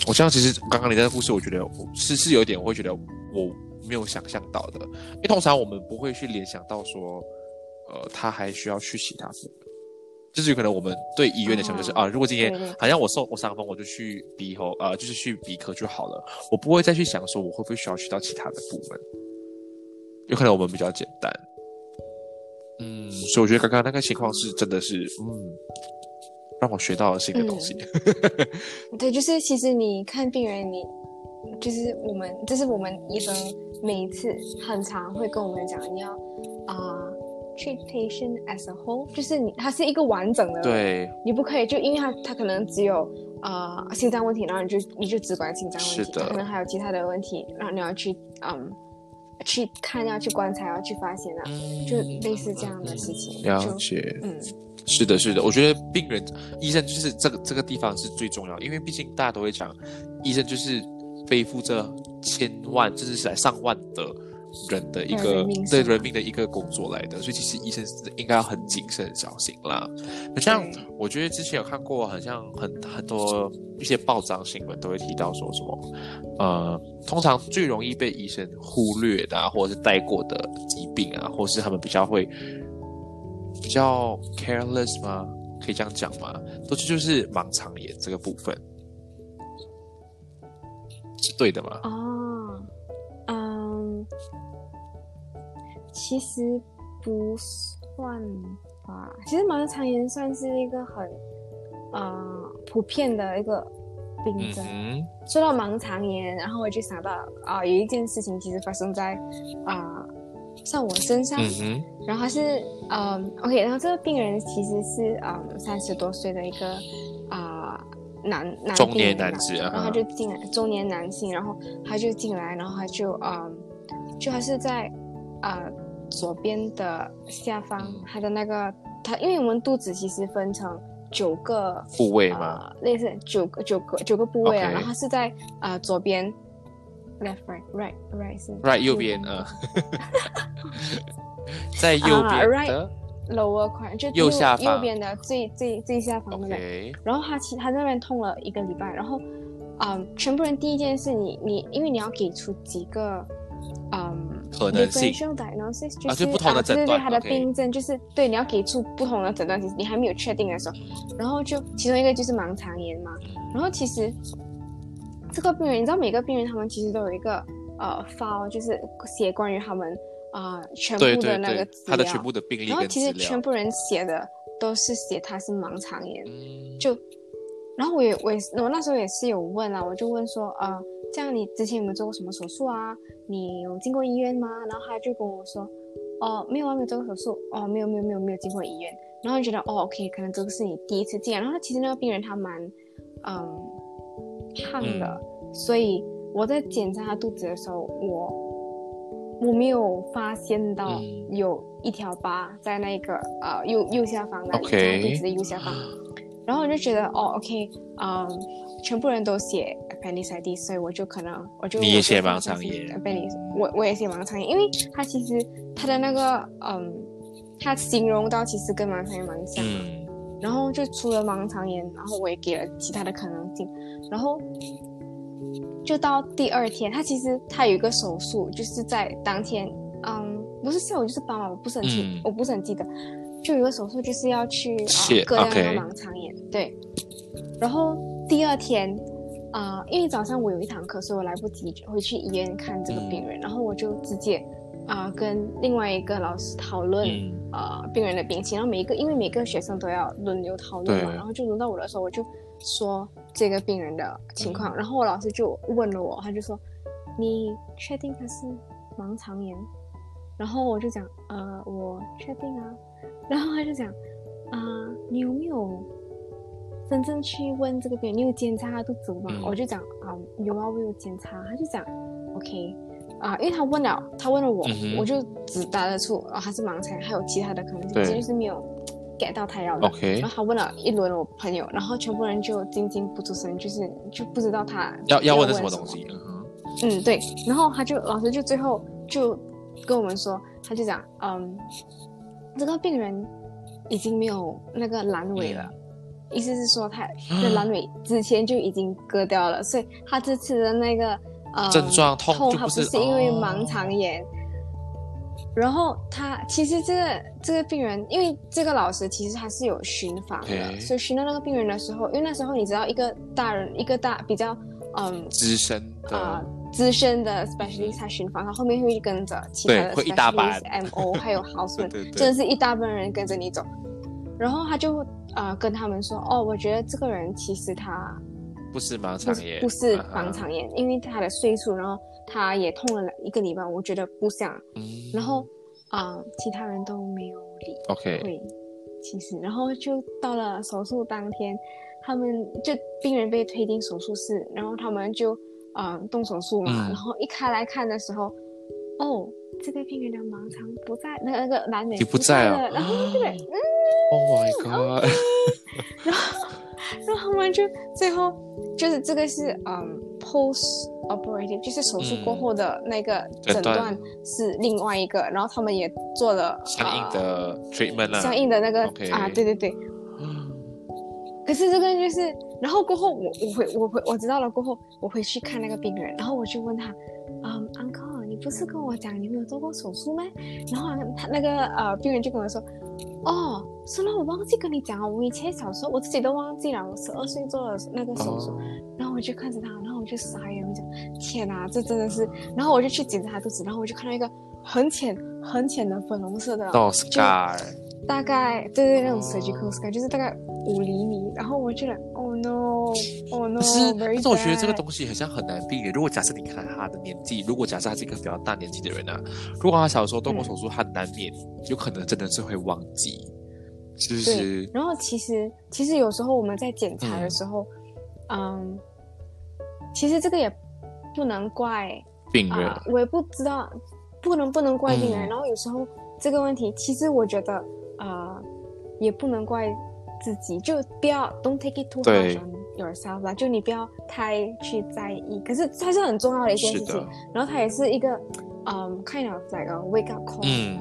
我像其实刚刚你那个故事，我觉得是是有一点，我会觉得我没有想象到的，因为通常我们不会去联想到说，呃，他还需要去其他部门。就是有可能我们对医院的想法就是、哦啊，如果今天好像我受我伤风，我就去鼻喉，呃，就是去鼻科就好了，我不会再去想说我会不会需要去到其他的部门。有可能我们比较简单，嗯，所以我觉得刚刚那个情况是真的是，嗯，让我学到了新的东西。对，就是其实你看病人，你就是我们，这是我们医生每一次很常会跟我们讲，你要啊、treat patient as a whole，就是你它是一个完整的，，对，你不可以就因为他他可能只有呃心脏问题，然后你就你就只管心脏问题，是的可能还有其他的问题，然后你要去嗯去看，要去观察，要去发现啊，就类似这样的事情，了解。嗯是的，是的，我觉得病人、医生就是这个这个地方是最重要，因为毕竟大家都会讲，医生就是背负着千万甚至是来上万的人的一个对人命是吗对人命的一个工作来的，所以其实医生是应该要很谨慎、很小心啦。好像对我觉得之前有看过，好像很很多一些报章新闻都会提到说什么，呃，通常最容易被医生忽略的、啊，或者是带过的疾病啊，或是他们比较会比较 careless 吗？可以这样讲吗？都是就是盲肠炎这个部分，是对的吗？哦，嗯，其实不算吧。其实盲肠炎算是一个很呃普遍的一个病嗯症。哼，说到盲肠炎，然后我就想到啊、有一件事情其实发生在啊、像我身上，嗯，然后他是嗯 OK，然后这个病人其实是嗯三十多岁的一个啊、男男中年男子啊然后他就进来中年男性，然后他就进来，然后他就嗯就还是在啊、左边的下方，嗯。他的那个它因为我们肚子其实分成九个部位嘛？呃，类似九个九个九个部位啊然后它是在呃左边，left right right right 是 right 右边。呃，在右啊边 right 的 lower 块就右下方。右边的最最最下方那边。，OK，然后他其他在那边痛了一个礼拜，然后嗯，全部人第一件事你你因为你要给出几个嗯可能性。differential diagnosis 就是啊就不同的啊对对对，诊断它的病症就是对你要给出不同的诊断，其实你还没有确定的时候，然后就其中一个就是盲肠炎嘛，然后其实这个病人，你知道每个病人他们其实都有一个呃 file，就是写关于他们啊、呃全部的那个资，料，他的全部的病历然后其实全，部人写的都是写他是盲肠炎，嗯，就，然后我也我也是我那时候也是有问啊，我就问说，呃，这样你之前有没有做过什么手术啊？你有进过医院吗？然后他就跟我说，哦，没有啊，没有做过手术，哦，没有没有没有没有进过医院。然后就觉得，哦，OK，可能这个是你第一次见。然后他其实那个病人他蛮，嗯，胖的，所以我在检查他肚子的时候，我我没有发现到嗯有一条疤在那个呃右右下方那里 OK 肚子的右下方。然后我就觉得哦，OK，嗯，全部人都写 appendicitis，所以我就可能我就你也写盲肠炎 appendix，我我也写盲肠炎，因为它其实它的那个嗯，它形容到其实跟盲肠炎蛮像的。嗯然后就除了盲肠炎，然后我也给了其他的可能性，然后就到第二天，他其实他有一个手术，就是在当天，嗯，不是下午就是傍晚，我不是很记，嗯我不是很记得，就有个手术就是要去啊、切割掉那个盲肠炎，对，然后第二天。啊、因为早上我有一堂课，所以我来不及回去医院看这个病人，然后我就直接啊、跟另外一个老师讨论，嗯。呃病人的病情，然后每一个因为每个学生都要轮流讨论嘛，然后就轮到我的时候，我就说这个病人的情嗯。况，然后我老师就问了我，他就说你确定他是盲肠炎？然后我就讲呃我确定啊，然后他就讲啊、你有没有真正去问这个病人，你有检查他肚子吗？嗯我就讲啊、有啊，我有检查，他就讲 OK。啊，因为他问了，他问了我，嗯我就只答得出啊，他是盲猜，还有其他的可能性，对其实就是没有 get 到他要的。，OK，然后他问了一轮我朋友，然后全部人就静静不出声，就是就不知道他要要问的什什么东西？嗯，对。然后他就老师就最后就跟我们说，他就讲，嗯，这个病人已经没有那个阑尾了，意思是说他的阑尾之前就已经割掉了，所以他这次的那个呃症状痛痛，他不是是因为哦。盲肠炎。然后他其实这个这个病人，因为这个老师其实他是有巡访的所以巡到那个病人的时候，因为那时候你知道一个大人一个大比较嗯资深的、啊、资深的 specialist 他巡访，他后面会跟着其他的对会一大班 specialist、MO 还有 houseman，对对对。真的是一大帮人跟着你走。然后他就啊、呃跟他们说，哦，我觉得这个人其实他不是盲肠炎，不是嗯盲肠炎，因为他的岁数，然后他也痛了一个礼拜，我觉得不像。嗯。然后啊、其他人都没有理 OK，会，其实，然后就到了手术当天，他们就病人被推进手术室，然后他们就呃动手术嘛，嗯然后一开来看的时候，哦，这个病人的盲肠不在，那个那个阑尾你不在哦了，然后就嗯。Oh my god！然后然后他们就最后就是这个是嗯 post operative，就是手术过后的那个诊诊断断是另外一个，然后他们也做了相应的 treatment 啦，呃相应的那个啊，对对对。嗯可是这个就是，然后过后我我回我回我知道了过后，我回去看那个病人，然后我就问他，嗯，uncle，你不是跟我讲你没有做过手术吗？然后他那个呃病人就跟我说，哦，是了，我忘记跟你讲了，我以前小时候我自己都忘记了，我十二岁做了那个手术，哦。然后我就看着他，然后我就傻眼，我讲天哪，这真的是，然后我就去检查他肚子，然后我就看到一个很浅很浅的粉红色的，大概对对那种哦 surgical scar，、就是大概五厘米，然后我觉得 oh no oh no，可是但是我觉得这个东西好像很难避免。如果假设你看他的年纪，如果假设他是一个比较大年纪的人啊，如果他小时候动过手术，他难免有可能真的是会忘记，是不是？然后其实其实有时候我们在检查的时候，嗯其实这个也不能怪病人，啊、我也不知道，不能不能怪病人。嗯然后有时候这个问题，其实我觉得呃，也不能怪自己，就不要 don't take it too hard on yourself 啦，就你不要太去在意。可是它是很重要的一件事情，，然后它也是一个嗯 kind of like a wake up call 嗯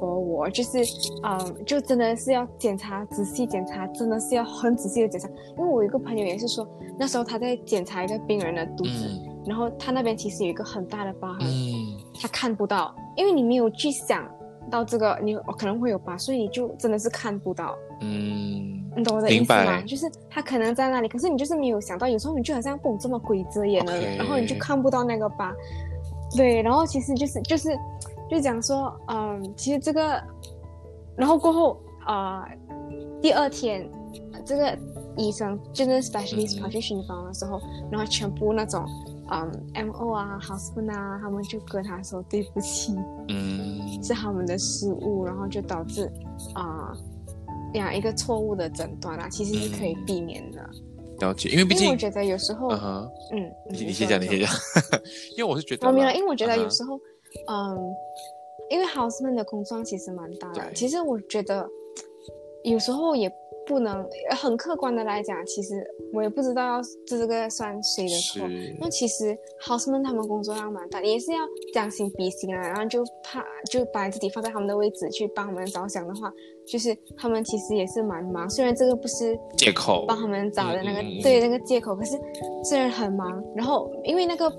，for 我，就是嗯，就真的是要检查，仔细检查，真的是要很仔细的检查。因为我有一个朋友也是说，那时候他在检查一个病人的肚子，嗯。然后他那边其实有一个很大的疤痕，嗯，他看不到，因为你没有去想到这个，你可能会有疤，所以你就真的是看不到。嗯，你懂我的意思吗？就是他可能在那里，可是你就是没有想到，有时候你就好像不懂这么鬼遮眼了然后你就看不到那个疤。对，然后其实就是就是就讲说，嗯，其实这个，然后过后啊、呃第二天这个医生就是 specialist 嗯跑去巡房的时候，然后全部那种嗯 MO 啊 houseman 啊，他们就跟他说对不起，嗯，是他们的失误，然后就导致啊。呀，一个错误的诊断啊，其实是可以避免的。了解，因为毕竟因为我，觉得有时候，嗯，嗯，你你先讲，你先讲。因为我是觉得啦，我明白，因为我觉得有时候，嗯，因为 houseman 的工作其实蛮大的。其实我觉得有时候也不能很客观的来讲，其实我也不知道要这个算谁的错。是那其实 houseman 他们工作量蛮大，也是要将心比心啊，然后就怕就把自己放在他们的位置去帮他们着想的话，就是他们其实也是蛮忙。虽然这个不是借口帮他们找的那个、对那个借口，可是虽然很忙，然后因为那个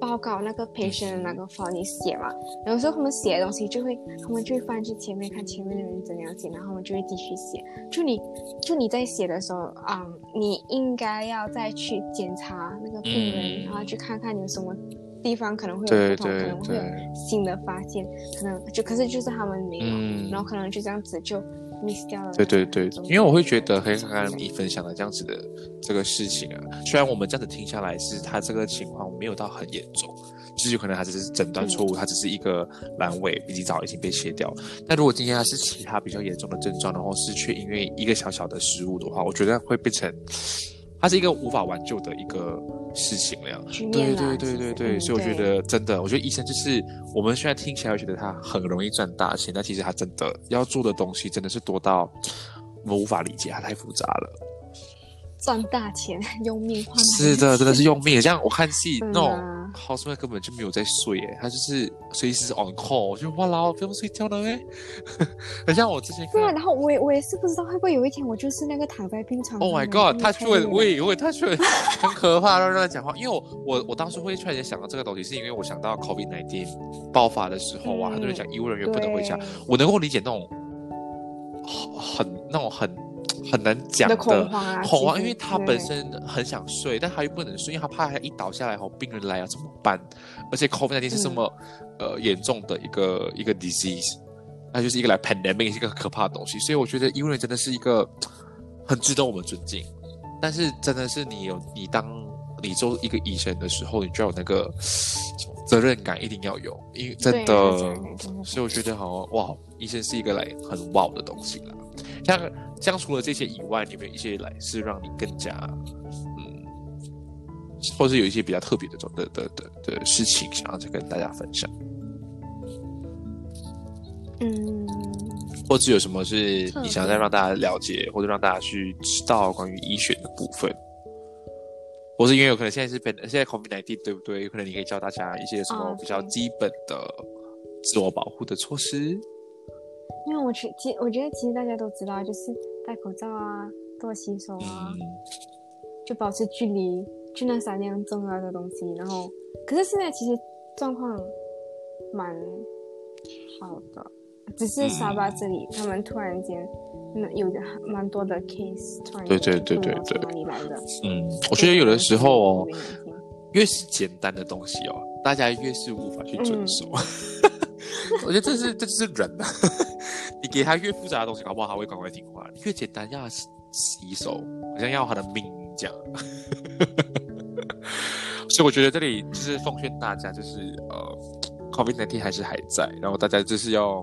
报告那个 patient 的那个 file 你写嘛，有时候他们写的东西就会，他们就会翻去前面看前面的人怎样写，然后他们就会继续写。就你就你在写的时候，啊、你应该要再去检查那个病人，嗯。然后去看看有什么地方可能会有不同，可能会有新的发现，可能就可是就是他们没有，嗯。然后可能就这样子就 miss 掉了。对对对，因为我会觉得，和刚刚你分享的这样子的这个事情啊，虽然我们这样子听下来是他这个情况没有到很严重，就是有可能他只是诊断错误，他只是一个阑尾比较早已经被切掉。但如果今天他是其他比较严重的症状，然后是却因为一个小小的失误的话，我觉得会变成它是一个无法挽救的一个事情了。对局面啦对对对对，其实嗯所以我觉得真的，我觉得医生就是我们现在听起来会觉得他很容易赚大钱，但其实他真的要做的东西真的是多到我们无法理解，他太复杂了。赚大钱，用命换是的，真的是用命。像我看戏嗯那种啊 housemate 根本就没有在睡，哎，他就是随时 on call，我就哇啦，不用睡觉了哎，很像我之前对啊，然后我也我也是不知道会不会有一天我就是那个躺在病床。Oh my god，他就会我也会他就会 很可怕，让让他讲话，因为我我我当时会突然间想到这个东西，是因为我想到 COVID nineteen 爆发的时候啊，很多人讲医务人员不能回家，我能够理解那种很那种很。很难讲的恐慌，恐慌，因为他本身很想睡，但他又不能睡，因为他怕他一倒下来后病人来啊怎么办？而且 COVID-19 是这么呃严重的一个一个 disease，那就是一个来 pandemic，是一个可怕的东西。所以我觉得医务人员真的是一个很值得我们尊敬。但是真的是你有你当你做一个医生的时候，你就要有那个 责任感，一定要有，因为真的。所以我觉得好哇，医生是一个来很哇的东西啦，像。像除了这些以外，有没有一些来是让你更加嗯，或是有一些比较特别的种的的的的事情，想要再跟大家分享？嗯，或者有什么是你想再让大家了解，或者让大家去知道关于医学的部分？或是因为有可能现在是本现在 COVID nineteen 对不对？有可能你可以教大家一些什么比较基本的自我保护的措施。因为我其其我觉得其实大家都知道，就是戴口罩啊，多洗手啊，就保持距离，就那三样重要的东西。然后，可是现在其实状况蛮好的，只是沙巴这里他们突然间那有的蛮多的 case，突然对对对对对，哪里来的？嗯，我觉得有的时候哦，越是简单的东西哦，大家越是无法去遵守。我觉得这是这就是人啊！你给他越复杂的东西，搞不好他会乖乖听话；越简单，要洗手，好像要他的命这样。所以我觉得这里就是奉劝大家，就是呃，COVID-19 还是还在，然后大家就是要，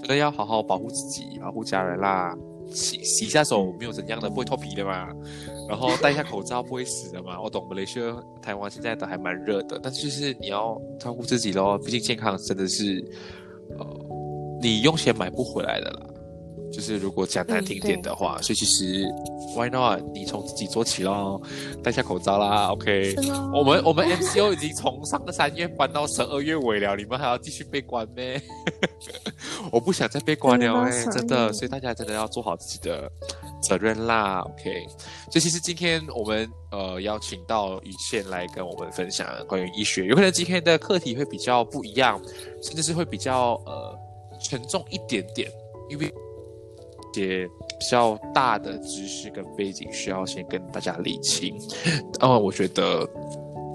真的要好好保护自己，保护家人啦。洗洗下手没有怎样的，不会脱皮的嘛。然后戴一下口罩不会死的嘛。我懂，马来西亚、台湾现在都还蛮热的，但是就是你要照顾自己咯，毕竟健康真的是，呃，你用钱买不回来的啦。就是如果讲难听点的话，所以其实 why not？你从自己做起咯，戴下口罩啦，OK。我们我们 MCO 已经从上个三月搬到十二月尾了，你们还要继续被关咩？我不想再被关了哎，真的。所以大家真的要做好自己的责任啦，OK。所以其实今天我们呃邀请到雨倩来跟我们分享关于医学，有可能今天的课题会比较不一样，甚至是会比较呃沉重一点点，因为。些比较大的知识跟背景需要先跟大家理清，哦，我觉得，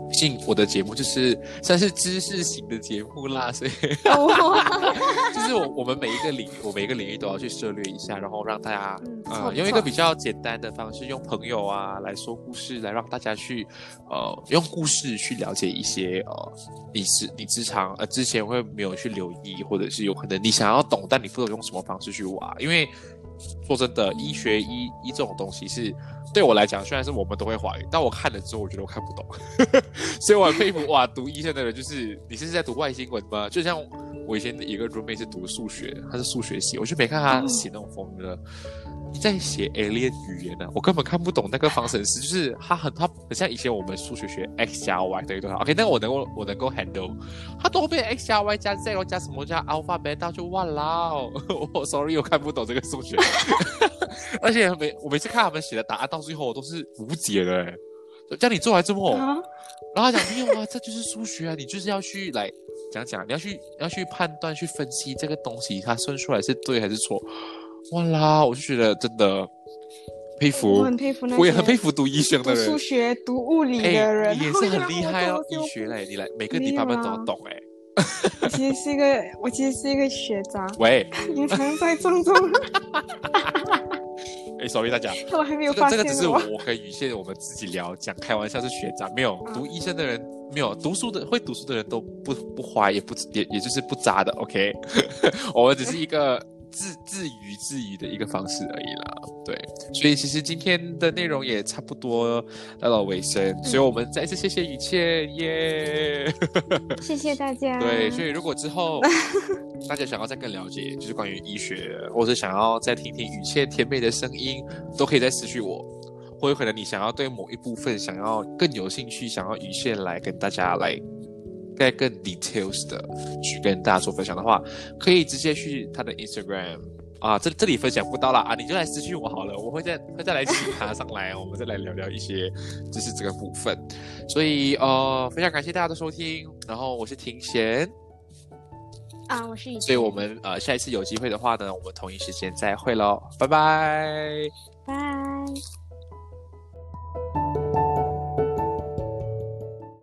毕竟我的节目就是算是知识型的节目啦，所以，就是我我们每一个领域我每一个领域都要去涉猎一下，然后让大家呃用一个比较简单的方式，用朋友啊来说故事，来让大家去呃用故事去了解一些呃你是你职场呃之前会没有去留意，或者是有可能你想要懂，但你不知道用什么方式去挖，因为。说真的，医学医医这种东西是对我来讲，虽然是我们都会怀疑，但我看了之后，我觉得我看不懂，所以我很佩服哇，读医生的人就是你是在读外星文吗？就像我以前一个 roommate 是读数学，他是数学系，我就没看他写那种风格。你在写 alien 语言呢？我根本看不懂那个方程式，就是他很他很像以前我们数学学 x 加 y 等于多少？OK，那我能够我能够 handle，他都变 x 加 y 加 z 加什么加 alpha beta 就忘了。我 sorry，我看不懂这个数学，而且每我每次看他们写的答案到最后我都是无解的，叫你做完之后，然后他讲没有啊，这就是数学啊，你就是要去来讲讲，你要去要去判断去分析这个东西，它算出来是对还是错。哇啦！我就觉得真的佩服，我很佩服那我也很佩服读医生的人，数学、读物理的人，也是很厉害哦。医学嘞，你来每个地方都要懂哎。我其实是一个，我其实是一个学渣。喂，隐藏在中中。哎，sorry 大家，我还没有发现。这个只是我跟雨倩我们自己聊讲开玩笑是学渣，没有读医生的人，没有读书的会读书的人都不不花，也不也也就是不渣的。OK，我们只是一个。自自娱自娱的一个方式而已啦，对，所以其实今天的内容也差不多到了尾声，所以我们再次谢谢雨倩耶，谢谢大家。对，所以如果之后 大家想要再更了解，就是关于医学，或者想要再听听雨倩甜美的声音，都可以再私讯我。或有可能你想要对某一部分想要更有兴趣，想要雨倩来跟大家来再更 details 的去跟大家做分享的话，可以直接去他的 Instagram 啊，这这里分享不到了啊，你就来私信我好了，我会再会再来请他上来，我们再来聊聊一些就是这个部分。所以呃，非常感谢大家的收听，然后我是庭贤。啊，我是以所以我们呃下一次有机会的话呢，我们同一时间再会喽，拜拜，拜。